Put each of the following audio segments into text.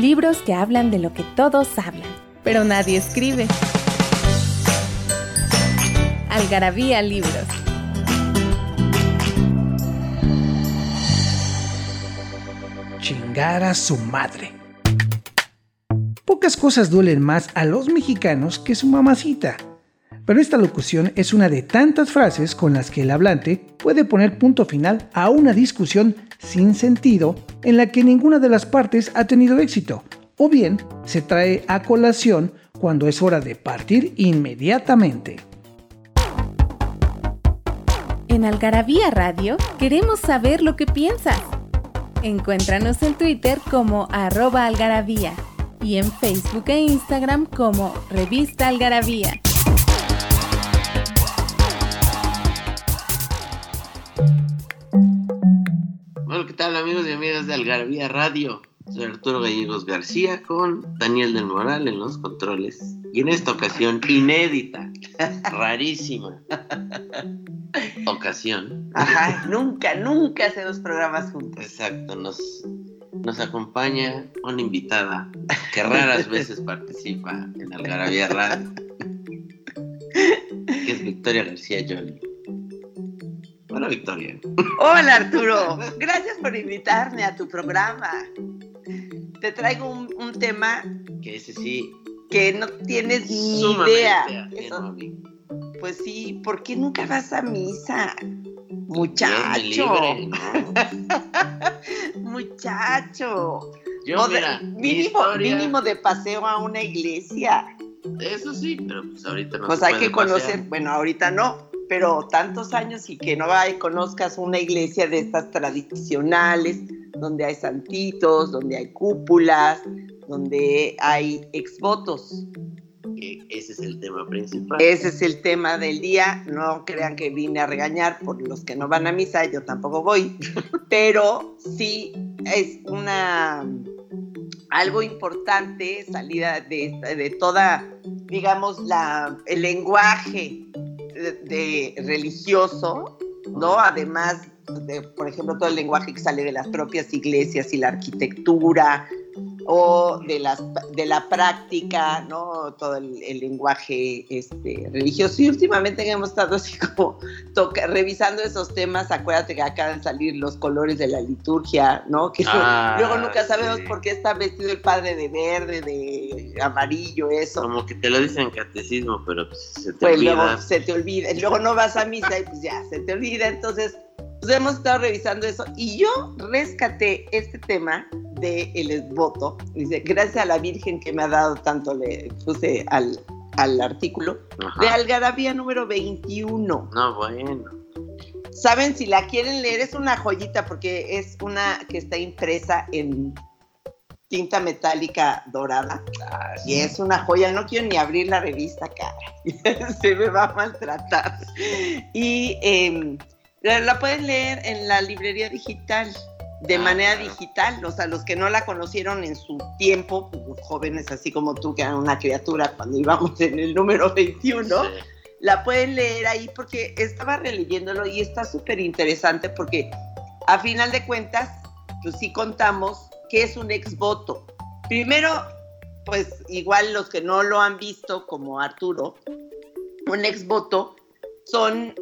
Libros que hablan de lo que todos hablan, pero nadie escribe. Algarabía Libros. Chingar a su madre. Pocas cosas duelen más a los mexicanos que su mamacita. Pero esta locución es una de tantas frases con las que el hablante puede poner punto final a una discusión sin sentido en la que ninguna de las partes ha tenido éxito, o bien se trae a colación cuando es hora de partir inmediatamente. En Algarabía Radio queremos saber lo que piensas. Encuéntranos en Twitter como arroba algarabía y en Facebook e Instagram como revista algarabía. ¿Qué tal amigos y amigas de Algarabía Radio? Soy Arturo Gallegos García con Daniel del Moral en los controles. Y en esta ocasión inédita, rarísima ocasión. Ajá, nunca, nunca hacemos programas juntos. Exacto, nos, nos acompaña una invitada que raras veces participa en Algarabía Radio, que es Victoria García Jolie. Hola Victoria. Hola Arturo, gracias por invitarme a tu programa. Te traigo un, un tema Que ese sí, que no tienes ni idea. Eso- pues sí, ¿por qué nunca vas a misa? Muchacho, libre, ¿no? muchacho. Yo, No, de- mira, mínimo, historia- mínimo de paseo a una iglesia. Eso sí, pero pues ahorita no Pues se hay puede que conocer, pasear. bueno, ahorita no, pero tantos años y que no vaya y conozcas una iglesia de estas tradicionales, donde hay santitos, donde hay cúpulas, donde hay exvotos. que ese es el tema principal. Ese es el tema del día. No crean que vine a regañar por los que no van a misa, yo tampoco voy, pero sí es una algo importante salida de, de toda, digamos, la, el lenguaje de, religioso, ¿no? Además de, por ejemplo, todo el lenguaje que sale de las propias iglesias y la arquitectura, o de, las, de la práctica, ¿no? Todo el, el lenguaje este, religioso. Y últimamente hemos estado así como toca- revisando esos temas. Acuérdate que acaban de salir los colores de la liturgia, ¿no? Que Ah, luego nunca sabemos sí. por qué está vestido el padre de verde, de amarillo, eso. Como que te lo dicen en catecismo, pero pues, se te Pues olvida. luego se te olvida, luego no vas a misa y pues ya, se te olvida. Entonces, pues hemos estado revisando eso y yo rescaté este tema de el voto. Dice, gracias a la Virgen que me ha dado tanto, le puse al, al artículo, Ajá. de Algarabía número 21. No, bueno. ¿Saben si la quieren leer? Es una joyita porque es una que está impresa en tinta metálica dorada. Y es una joya, no quiero ni abrir la revista, cara. Se me va a maltratar. Y eh, la, pueden leer en la librería digital, de Ah, manera claro. digital. O sea, los que no la conocieron en su tiempo, pues, jóvenes así como tú, que eran una criatura cuando íbamos en el número 21, Sí. la pueden leer ahí porque estaba releyéndolo y está súper interesante porque a final de cuentas, pues sí contamos qué es un ex voto. Primero, pues igual los que no lo han visto, como Arturo, un ex voto son,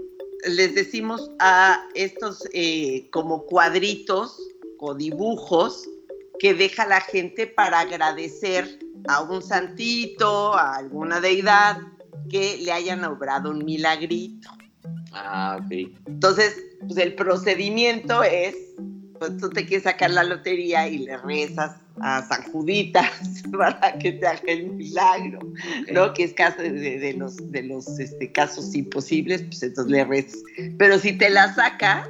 les decimos a estos eh, como cuadritos o dibujos que deja la gente para agradecer a un santito, a alguna deidad que le hayan obrado un milagrito. Ah, ok. Entonces, pues el procedimiento es, pues tú te quieres sacar la lotería y le rezas a San Juditas para que te haga el milagro, ¿no? Que es caso de, de los, de los este, casos imposibles, pues entonces le rezas. Pero si te la sacas,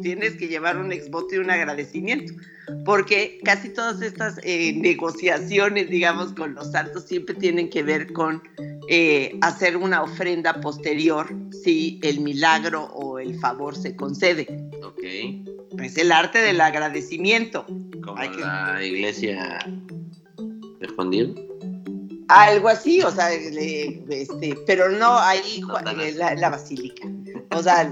tienes que llevar un exvoto y un agradecimiento, porque casi todas estas eh, negociaciones, digamos, con los santos siempre tienen que ver con eh, hacer una ofrenda posterior si el milagro o el favor se concede. Ok. Es el arte del agradecimiento. Como Hay que- la iglesia de Juan Diego. Algo así, o sea, este, pero no ahí la, la basílica. O sea,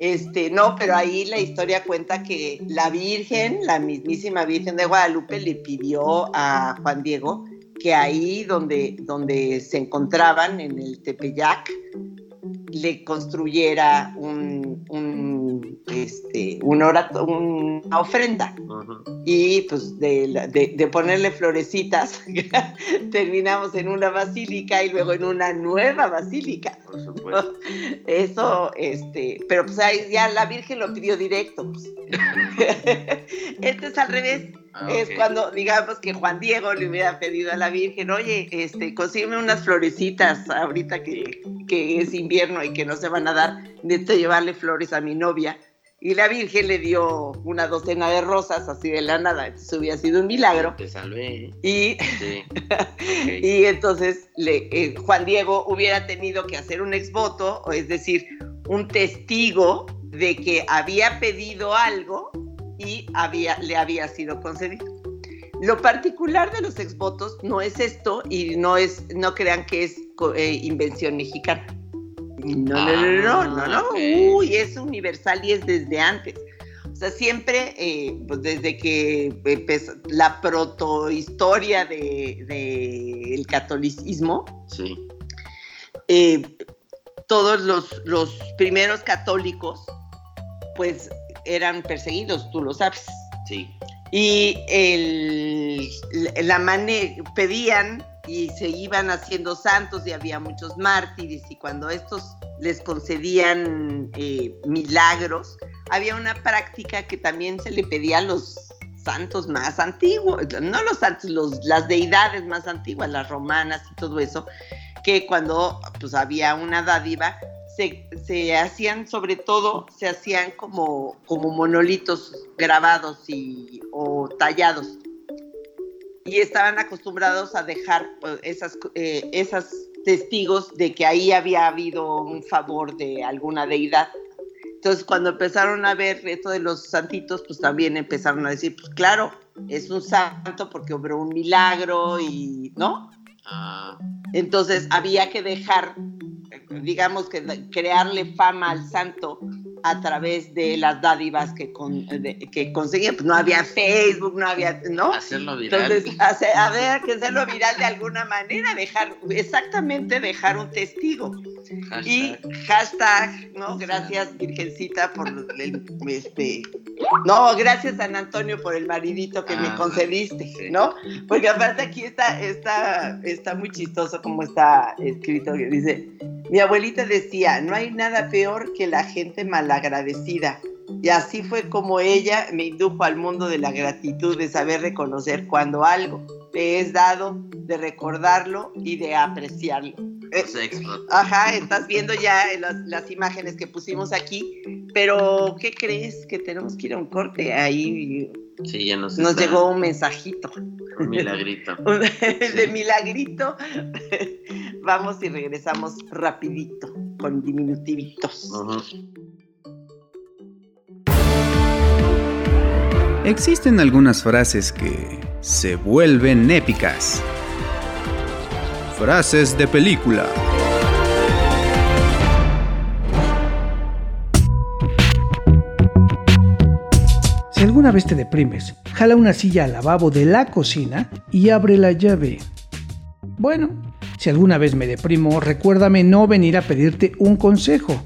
este, no, pero ahí la historia cuenta que la Virgen, la mismísima Virgen de Guadalupe, le pidió a Juan Diego que ahí donde, donde se encontraban, en el Tepeyac, le construyera un, un, este, un orato- una ofrenda. Ujú. Y pues de, la- de- de ponerle florecitas, terminamos en una basílica y luego en una nueva basílica. Por supuesto. Eso, este, pero pues ahí ya la Virgen lo pidió directo. pues. Este es al revés. Ah, Es ok. cuando, digamos, que Juan Diego le hubiera pedido a la Virgen, oye, este, consígueme unas florecitas ahorita que, que es invierno y que no se van a dar, necesito llevarle flores a mi novia. Y la Virgen le dio una docena de rosas así de la nada. Eso hubiera sido un milagro. Te salvé. Y, Sí. Ok. y entonces le- eh, Juan Diego hubiera tenido que hacer un exvoto, o es decir, un testigo de que había pedido algo y había, le había sido concedido. Lo particular de los exvotos no es esto y no es, no crean que es eh, invención mexicana. No, no, no, no, no, no, Ah, ok. uy, es universal y es desde antes. O sea, siempre, eh, pues desde que empezó la protohistoria del de, catolicismo, Sí. eh, todos los, los primeros católicos, pues eran perseguidos, tú lo sabes. Sí. Y el, la mane pedían y se iban haciendo santos y había muchos mártires y cuando estos les concedían eh, milagros, había una práctica que también se le pedía a los santos más antiguos, no los santos, los, las deidades más antiguas, las romanas y todo eso, que cuando pues había una dádiva, se, se hacían sobre todo, se hacían como, como monolitos grabados y, o tallados. Y estaban acostumbrados a dejar pues, esas, eh, esas testigos de que ahí había habido un favor de alguna deidad. Entonces, cuando empezaron a ver esto de los santitos, pues también empezaron a decir, pues claro, es un santo porque obró un milagro y, ¿no? Ah, Entonces había que dejar, digamos que crearle fama al santo a través de las dádivas que, con- de- que conseguía. Pues no había Facebook, no había, ¿no? hacerlo viral. Entonces, hace- había que hacerlo viral de alguna manera, dejar, exactamente dejar un testigo. Hashtag. Y hashtag, ¿no? Gracias, Virgencita, por el, este. No, gracias, San Antonio, por el maridito que me Ah, concediste, sí. ¿no? Porque aparte aquí está, está, está muy chistoso como está escrito, que dice, mi abuelita decía, no hay nada peor que la gente malagradecida. Y así fue como ella me indujo al mundo de la gratitud, de saber reconocer cuando algo te es dado, de recordarlo y de apreciarlo. Eh. Ajá, estás viendo ya las, las imágenes que pusimos aquí, pero ¿qué crees? Que tenemos que ir a un corte. Ahí Sí, ya nos, nos está- llegó un mensajito un milagrito. de milagrito. Vamos y regresamos rapidito con diminutivitos. Existen algunas frases que se vuelven épicas. Frases de película. Si alguna vez te deprimes, jala una silla al lavabo de la cocina y abre la llave. Bueno, si alguna vez me deprimo, recuérdame no venir a pedirte un consejo.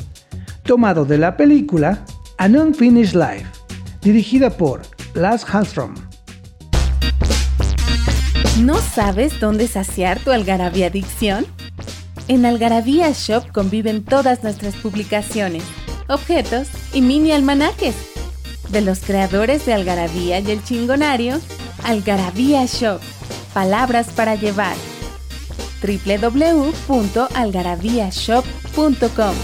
Tomado de la película An Unfinished Life, dirigida por Lars Hallström. ¿No sabes dónde saciar tu algarabía adicción? En Algarabía Shop conviven todas nuestras publicaciones, objetos y mini almanaques. De los creadores de Algarabía y el Chingonario, Algarabía Shop, palabras para llevar www.algarabíashop.com.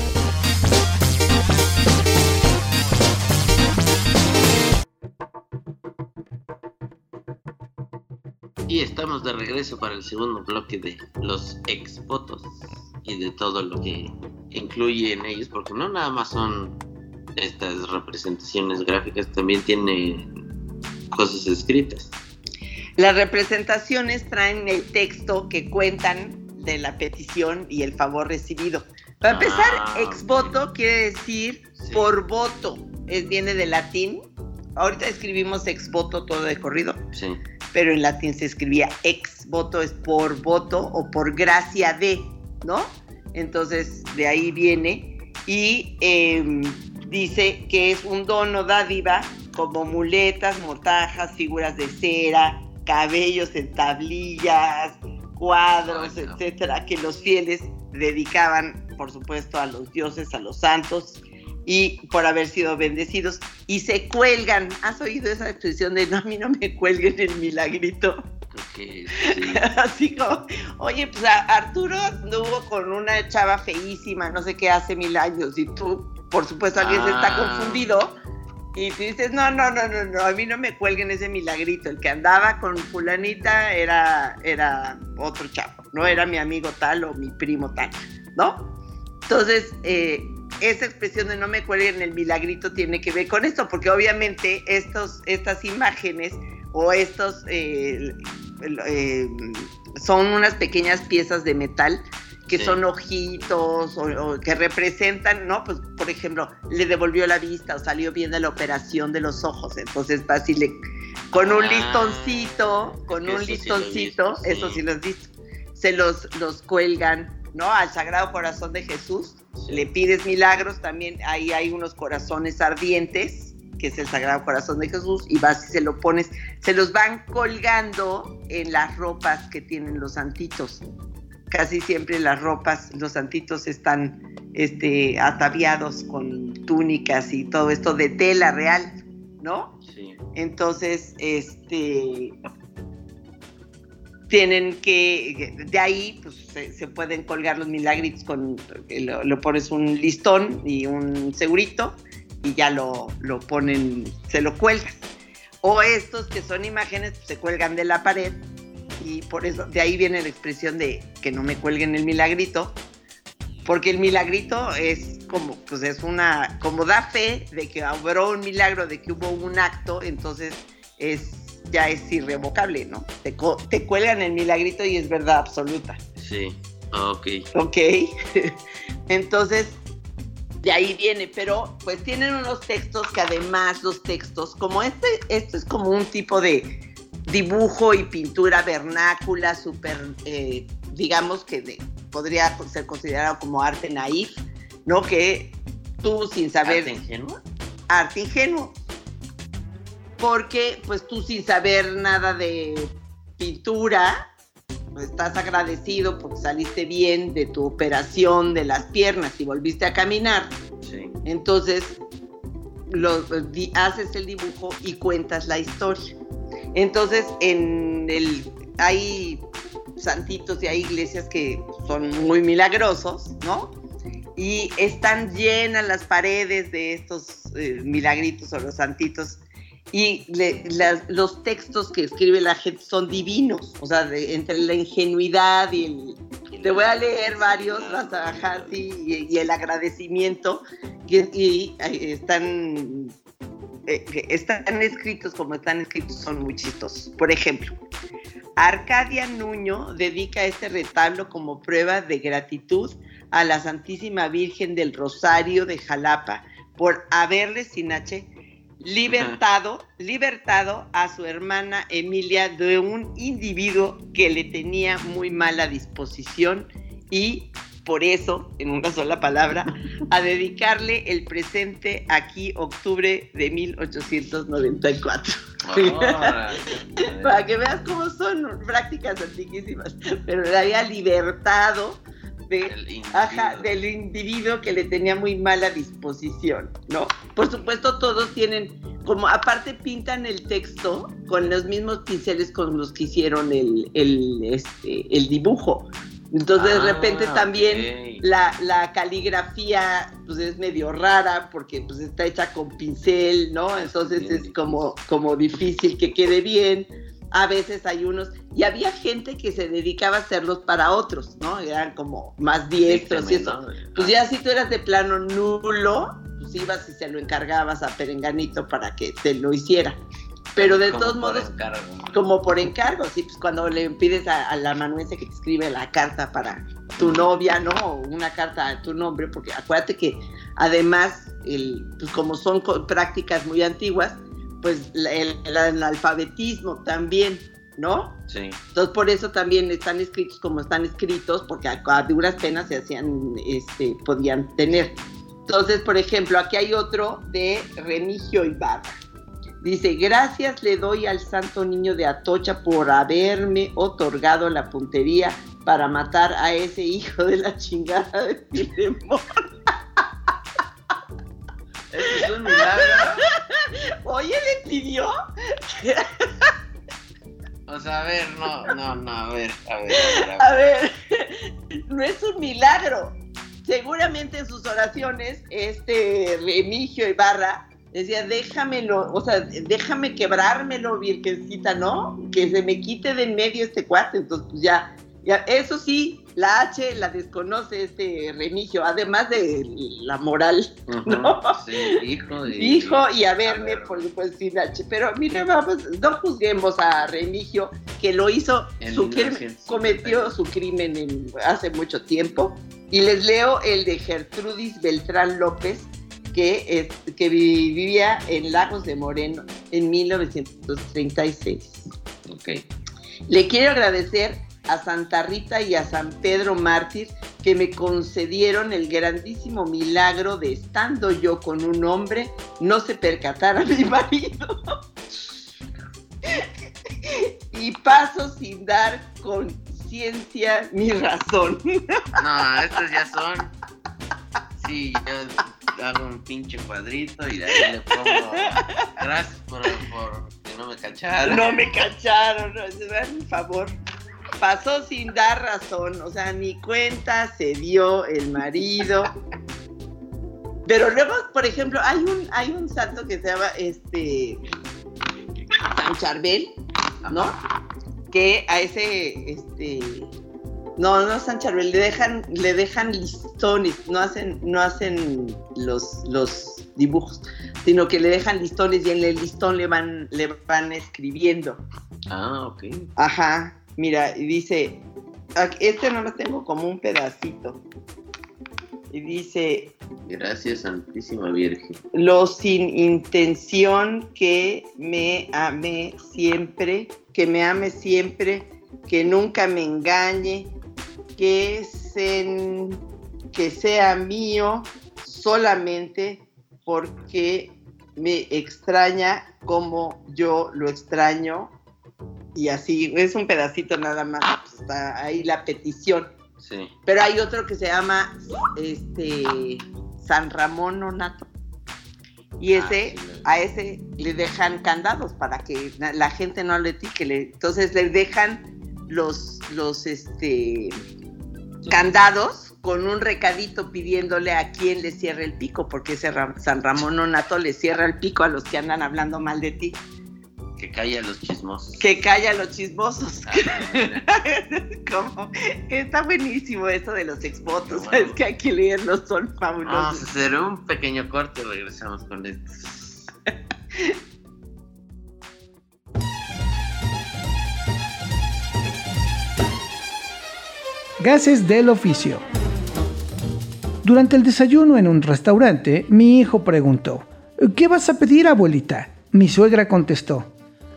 Y estamos de regreso para el segundo bloque de los exvotos y de todo lo que incluye en ellos, porque no nada más son estas representaciones gráficas, también tiene cosas escritas. Las representaciones traen el texto que cuentan de la petición y el favor recibido. Para empezar, Ah, ex voto quiere decir Sí. por voto. Es, viene del latín. Ahorita escribimos ex voto todo de corrido, Sí. pero en latín se escribía ex voto, es por voto o por gracia de, ¿no? Entonces, de ahí viene. Y em, dice que es un don o dádiva como muletas, mortajas, figuras de cera, cabellos en tablillas, cuadros, Ay, no. etcétera, que los fieles dedicaban, por supuesto, a los dioses, a los santos y por haber sido bendecidos y se cuelgan. ¿Has oído esa expresión de no, a mí no me cuelguen el milagrito? Sí. Así como, oye, pues Arturo anduvo con una chava feísima, no sé qué, hace mil años, y tú, por supuesto, alguien se está Ah. confundido, y tú dices, no, no, no, no, no, a mí no me cuelguen ese milagrito, el que andaba con fulanita era, era otro chavo, no era mi amigo tal o mi primo tal, ¿no? Entonces, eh, esa expresión de no me cuelguen el milagrito tiene que ver con esto, porque obviamente estos, estas imágenes o estos eh, eh, son unas pequeñas piezas de metal que Sí. son ojitos o, o que representan, ¿no? Pues, por ejemplo, le devolvió la vista o salió bien de la operación de los ojos. Entonces, va así, le, con un Ah, listoncito, con un listoncito, eso sí. sí lo has visto, se los, los cuelgan, ¿no? Al Sagrado Corazón de Jesús. Sí. Le pides milagros, también ahí hay unos corazones ardientes, que es el Sagrado Corazón de Jesús, y vas y se lo pones, se los van colgando en las ropas que tienen los santitos. Casi siempre las ropas, los santitos están este, ataviados con túnicas y todo esto de tela real, ¿no? Sí. Entonces, este tienen que, de ahí pues se, se pueden colgar los milagritos con, lo, lo pones un listón y un segurito y ya lo, lo ponen, se lo cuelgas. O estos que son imágenes pues, se cuelgan de la pared y por eso, de ahí viene la expresión de que no me cuelguen el milagrito, porque el milagrito es como, pues es una, como da fe de que hubo un milagro, de que hubo un acto, entonces es, ya es irrevocable, ¿no? Te, te cuelgan el milagrito y es verdad absoluta, Sí. Ok. ¿ok? entonces, de ahí viene, pero pues tienen unos textos que además los textos, como este, esto es como un tipo de dibujo y pintura vernácula, súper, eh, digamos que de- podría ser considerado como arte naif, ¿no? Que tú sin saber ¿Arte ingenuo? arte ingenuo. Porque pues tú sin saber nada de pintura, pues, estás agradecido porque saliste bien de tu operación de las piernas y volviste a caminar. Sí. Entonces lo, haces el dibujo y cuentas la historia. Entonces en el hay santitos y hay iglesias que son muy milagrosos, ¿no? Y están llenas las paredes de estos eh, milagritos o los santitos. Y los textos que escribe la gente son divinos, o sea, entre la ingenuidad y el, te voy a leer varios, vas a y, el agradecimiento, y, están, eh, están escritos como están escritos, son muy chistosos. Por ejemplo, Arcadia Nuño dedica este retablo como prueba de gratitud a la Santísima Virgen del Rosario de Jalapa por haberle sin H libertado, libertado a su hermana Emilia de un individuo que le tenía muy mala disposición y por eso, en una sola palabra, a dedicarle el presente aquí, octubre de 1894. Órale. Para que veas cómo son prácticas antiquísimas. Pero le había libertado de, El individuo. ajá, del individuo que le tenía muy mala disposición, ¿no? Por supuesto, todos tienen, como aparte pintan el texto con los mismos pinceles con los que hicieron el, el, este, el dibujo. Entonces, de Ah, repente también ok. la, la caligrafía pues es medio rara porque pues está hecha con pincel, ¿no? Entonces Bien es como, como difícil que quede bien. A veces hay unos, y había gente que se dedicaba a hacerlos para otros, ¿no? Eran como más diestros y eso. Pues ya si tú eras de plano nulo, pues ibas y se lo encargabas a Perenganito para que te lo hiciera. Pero de todos modos, como por encargo, sí, pues cuando le pides a, la manuense que te escribe la carta para tu novia, ¿no? O una carta a tu nombre, porque acuérdate que además, el, pues como son prácticas muy antiguas, pues el, alfabetismo también, ¿no? Sí. Entonces por eso también están escritos como están escritos, porque a, duras penas se hacían, este, podían tener. Entonces, por ejemplo, aquí hay otro de Remigio Ibarra. Dice, gracias le doy al santo niño de Atocha por haberme otorgado la puntería para matar a ese hijo de la chingada de Filemón. es un milagro. Oye, le pidió. o sea, a ver, no, no, no, a ver, a ver. A ver, no es un milagro. Seguramente en sus oraciones, este Remigio Ibarra decía, déjamelo, o sea, déjame quebrármelo, virgencita, ¿no? Que se me quite de en medio este cuate. Entonces, pues ya, ya, eso sí, la H la desconoce este Remigio, además de la moral, ¿no? Sí, hijo de... Hijo y a verme, por supuesto, sin H. Pero mire, vamos, no juzguemos a Remigio, que lo hizo, su crimen, cometió su crimen hace mucho tiempo. Y les leo el de Gertrudis Beltrán López, que, que vivía en Lagos de Moreno en 1936. Ok. Le quiero agradecer a Santa Rita y a San Pedro Mártir que me concedieron el grandísimo milagro de estando yo con un hombre no se percatara mi marido. y paso sin dar conciencia mi razón. no, estos ya son. Sí, yo hago un pinche cuadrito y de ahí le pongo. Gracias por, que no me cacharon. No me cacharon, un favor pasó sin dar razón, o sea, ni cuenta se dio el marido. Pero luego, por ejemplo, hay un, hay un santo que se llama este San Charbel, ¿no? Que a ese, este, no, no San Charbel, le dejan, le dejan listones, no hacen, no hacen los, los dibujos, sino que le dejan listones y en el listón le van, le van escribiendo. Ah, ok. Ajá. Mira, y dice, este no lo tengo como un pedacito. Y dice... Gracias, Santísima Virgen. Lo sin intención que me ame siempre, que me ame siempre, que nunca me engañe, que, que sea mío solamente porque me extraña como yo lo extraño y así, es un pedacito nada más, pues, está ahí la petición. Sí. Pero hay otro que se llama este San Ramón Onato. Y ah, ese, a ese le dejan candados para que la gente no le tique. entonces le dejan los, los este, candados con un recadito pidiéndole a quién le cierre el pico, porque ese San Ramón Onato le cierra el pico a los que andan hablando mal de ti. Que calla a los chismosos. Que calla a los chismosos. Como, está buenísimo eso de los exvotos. Es que hay que leerlos, son fabulosos. Vamos a hacer un pequeño corte y regresamos con esto. Gases del oficio. Durante el desayuno en un restaurante, mi hijo preguntó, ¿qué vas a pedir, abuelita? Mi suegra contestó,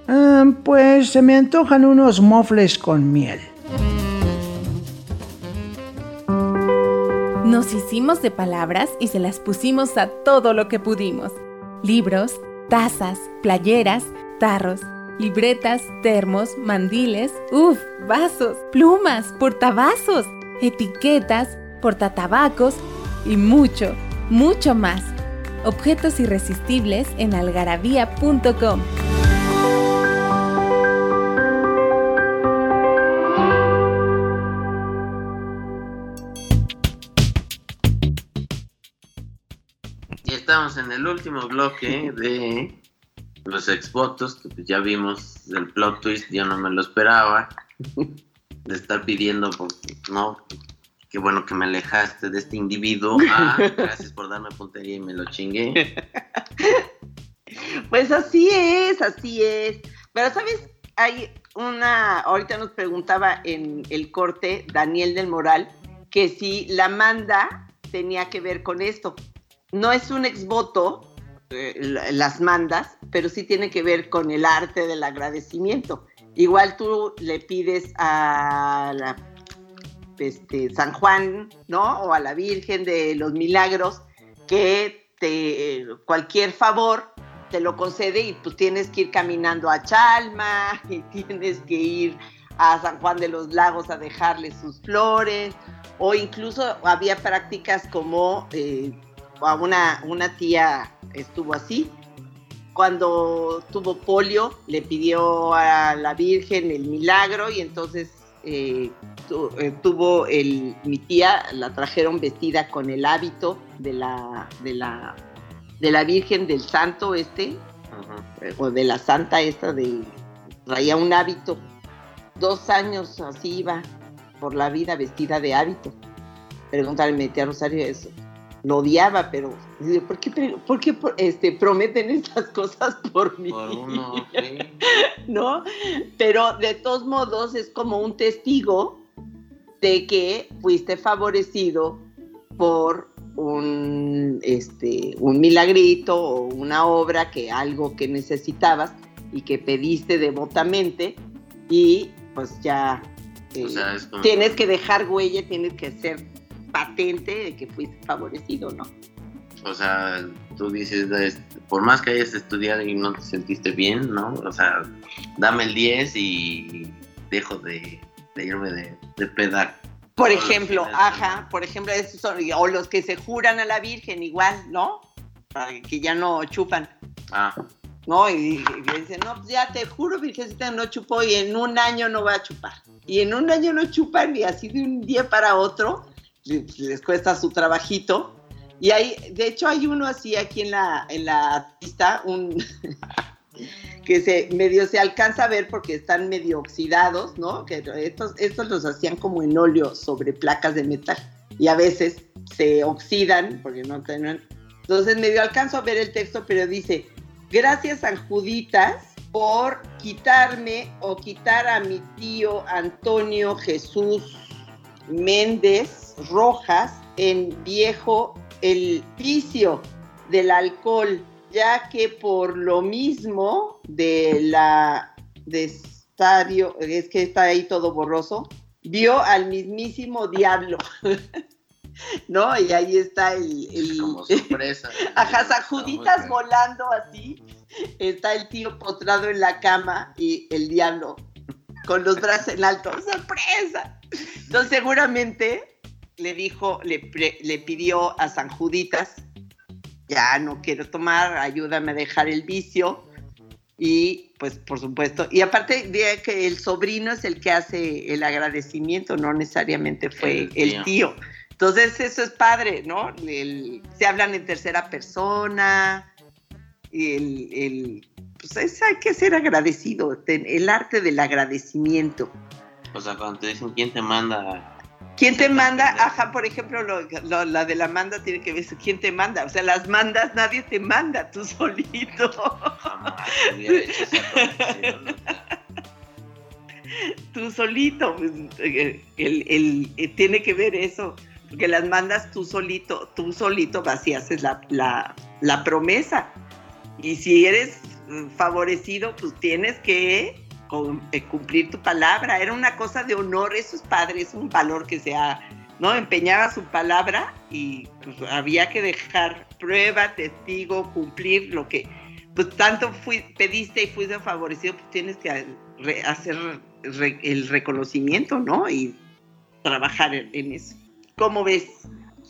Ah, pues se me antojan unos mofles con miel. Nos hicimos de palabras y se las pusimos a todo lo que pudimos. Libros, tazas, playeras, tarros, libretas, termos, mandiles, uff, vasos, plumas, portavasos, etiquetas, portatabacos y mucho, mucho más. Objetos irresistibles en algarabía.com. estamos en el último bloque de los exvotos, que pues ya vimos el plot twist, yo no me lo esperaba. de estar pidiendo, pues, no, qué bueno que me alejaste de este individuo. Ah, gracias por darme puntería y me lo chingué. Pues así es, así es. Pero, ¿sabes? Hay una, ahorita nos preguntaba en el corte Daniel del Moral que si la manda tenía que ver con esto. No es un exvoto, eh, las mandas, pero sí tiene que ver con el arte del agradecimiento. Igual tú le pides a la, este, San Juan, ¿no? O a la Virgen de los Milagros que te, cualquier favor te lo concede y pues tienes que ir caminando a Chalma y tienes que ir a San Juan de los Lagos a dejarle sus flores o incluso había prácticas como eh, una, una tía estuvo así, cuando tuvo polio le pidió a la Virgen el milagro y entonces eh, eh, tuvo el, mi tía, la trajeron vestida con el hábito de la, de la, de la Virgen del Santo este, o de la Santa esta de, traía un hábito, dos años así iba por la vida vestida de hábito. Pregúntale a Rosario eso. Lo odiaba, pero ¿por qué, por qué este, prometen estas cosas por mí? Por uno, ¿No? Pero de todos modos es como un testigo de que fuiste favorecido por un, este, un milagrito o una obra que algo que necesitabas y que pediste devotamente y pues ya eh, tienes que dejar huella, tienes que ser patente de que fuiste favorecido, ¿no? O sea, tú dices, por más que hayas estudiado y no te sentiste bien, ¿no? O sea, dame el 10 y dejo de, irme de, de pedar. Por ejemplo, ajá, por ejemplo, o los que se juran a la Virgen igual, ¿no? que ya no chupan. Ah. ¿No? Y, dicen, no, pues ya te juro, Virgencita, no chupó y en un año no va a chupar. Y en un año no chupan y así de un día para otro les cuesta su trabajito. Y hay, de hecho, hay uno así aquí en la, en la pista, un que se medio se alcanza a ver porque están medio oxidados, ¿no? Que estos, estos los hacían como en óleo sobre placas de metal y a veces se oxidan porque no tienen. Entonces medio alcanzo a ver el texto, pero dice, gracias San Juditas por quitarme o quitar a mi tío Antonio Jesús Méndez Rojas en viejo el vicio del alcohol, ya que por lo mismo de la de estadio, es que está ahí todo borroso, vio al mismísimo diablo. ¿No? Y ahí está el. el como sorpresa. Ajá, volando así. Está el tío postrado en la cama y el diablo con los brazos en alto. ¡Sorpresa! Entonces, seguramente le dijo, le, le pidió a San Juditas, ya no quiero tomar, ayúdame a dejar el vicio. Y pues por supuesto, y aparte de que el sobrino es el que hace el agradecimiento, no necesariamente fue el tío. Entonces eso es padre, ¿no? se hablan en tercera persona, el, el, pues hay que ser agradecido, el arte del agradecimiento. O sea, cuando te dicen quién te manda ¿Quién te manda? Ajá, por ejemplo, la de la manda tiene que ver, ¿quién te manda? O sea, las mandas, nadie te manda, tú solito. tú solito, pues, el, eh, tiene que ver eso, porque las mandas tú solito, tú solito vas y haces la, la promesa. Y si eres favorecido, pues tienes que eh, cumplir tu palabra. Era una cosa de honor, eso es padre, es un valor que se ha, ¿no? Empeñaba su palabra y pues, había que dejar prueba, testigo, cumplir lo que, pues tanto fui, pediste y fuiste favorecido, pues tienes que hacer el reconocimiento, ¿no? Y trabajar en, eso. ¿Cómo ves?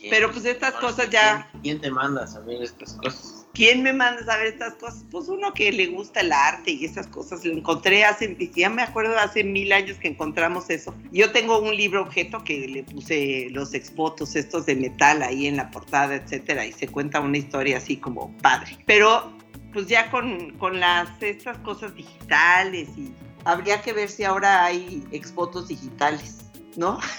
Pero pues estas cosas ya... ¿Quién te manda a saber estas cosas? ¿Quién me manda a saber estas cosas? Pues uno que le gusta el arte y esas cosas. Lo encontré hace, ya me acuerdo hace mil años que encontramos eso. Yo tengo un libro objeto que le puse los expotos estos de metal ahí en la portada, etcétera, y se cuenta una historia así como padre. Pero pues ya con, con las estas cosas digitales y habría que ver si ahora hay exfotos digitales, ¿no?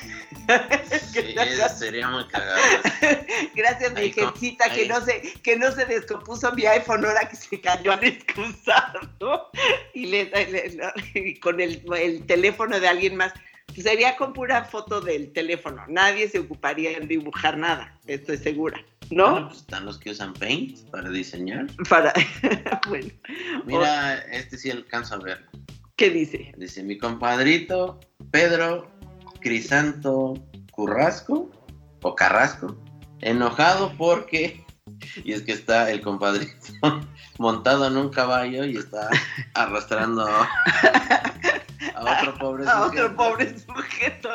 Sí, sería muy cagado. Gracias, virgencita, que no se, que no se descompuso mi iPhone ahora que se cayó al excusado. Y, le, le- y con el, el teléfono de alguien más. Pues sería con pura foto del teléfono. Nadie se ocuparía en dibujar nada, estoy segura. Bueno, ¿No? pues están los que usan Paint para diseñar. Para. bueno, Mira, este sí alcanzo a ver. ¿qué dice? Dice mi compadrito Pedro Crisanto Currasco o Carrasco, enojado porque, y es que está el compadrito montado en un caballo y está arrastrando a otro pobre A otro pobre sujeto.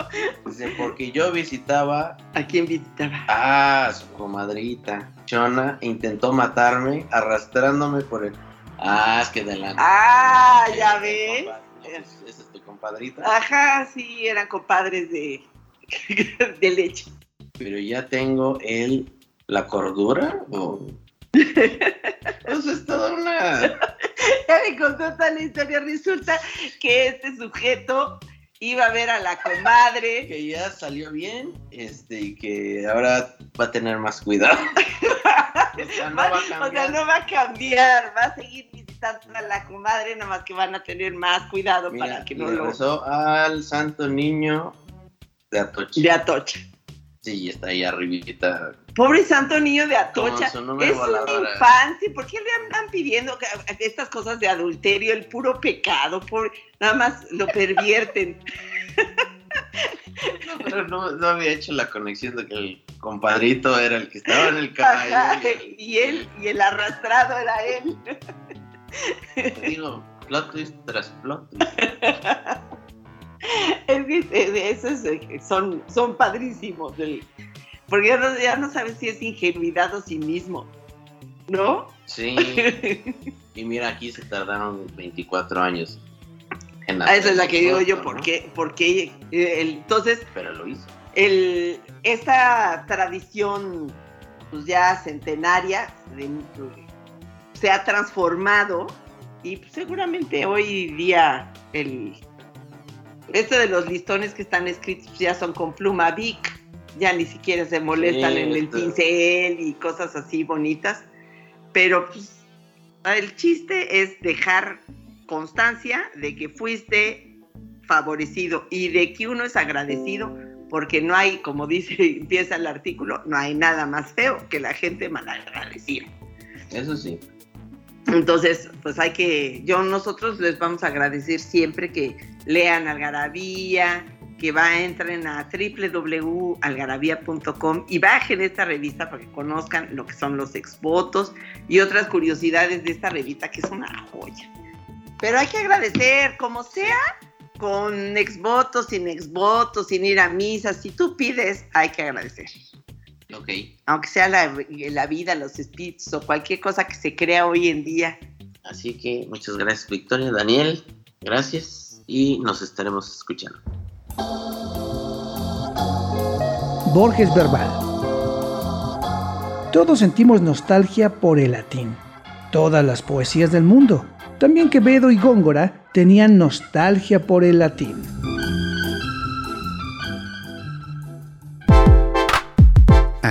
Dice, porque yo visitaba ¿A quién visitaba? a su comadrita. Chona intentó matarme arrastrándome por el... Ah, es que de la... Ah, ya ves. compadre, Ajá, sí, eran compadres de, de leche. pero ya tengo el la cordura o eso es toda una Ya me contó toda la historia. Resulta que este sujeto iba a ver a la comadre. que ya salió bien este y que ahora va a tener más cuidado o sea no va a o sea, cambiar no va a cambiar, va a seguir visitando a la comadre, nada más que van a tener más cuidado Mira, para que no lo rezó al santo niño de Atocha de Atocha. sí está ahí arribita Pobre santo niño de Atocha. Es una infancia. ¿Por qué le andan pidiendo estas cosas de adulterio, el puro pecado? Pobre, nada más lo pervierten. no, pero no, no había hecho la conexión de que el compadrito era el que estaba en el Ajá, caballo y él, y el arrastrado era él. digo plot twist tras plot twist. Es que eh, esos eh, son, son padrísimos. el- porque ya no, ya no sabes si es ingenuidad o cinismo. ¿No? Sí. Y mira, aquí se tardaron 24 años. En Ah, esa es la que digo yo, ¿no? porque, porque eh, el- entonces Pero lo hizo. el, esta tradición pues ya centenaria de- se ha transformado y seguramente hoy día el esto de los listones que están escritos ya son con pluma Bic, ya ni siquiera se molestan Sí, en el esto- pincel y cosas así bonitas, pero pues el chiste es dejar constancia de que fuiste favorecido y de que uno es agradecido porque no hay, como dice, empieza el artículo, no hay nada más feo que la gente malagradecida. Eso sí. Entonces, pues hay que, yo nosotros les vamos a agradecer siempre que lean Algarabía, que va, entren a www.algarabía.com y bajen esta revista para que conozcan lo que son los exvotos y otras curiosidades de esta revista que es una joya. Pero hay que agradecer, como sea, con exvotos, sin exvotos, sin ir a misa, si tú pides, hay que agradecer Ok. aunque sea la, la vida, los espíritus o cualquier cosa que se crea hoy en día. Así que muchas gracias, Victoria. Daniel, gracias. Y nos estaremos escuchando. Borges Verbal. Todos sentimos nostalgia por el latín. Todas las poesías del mundo. También Quevedo y Góngora tenían nostalgia por el latín.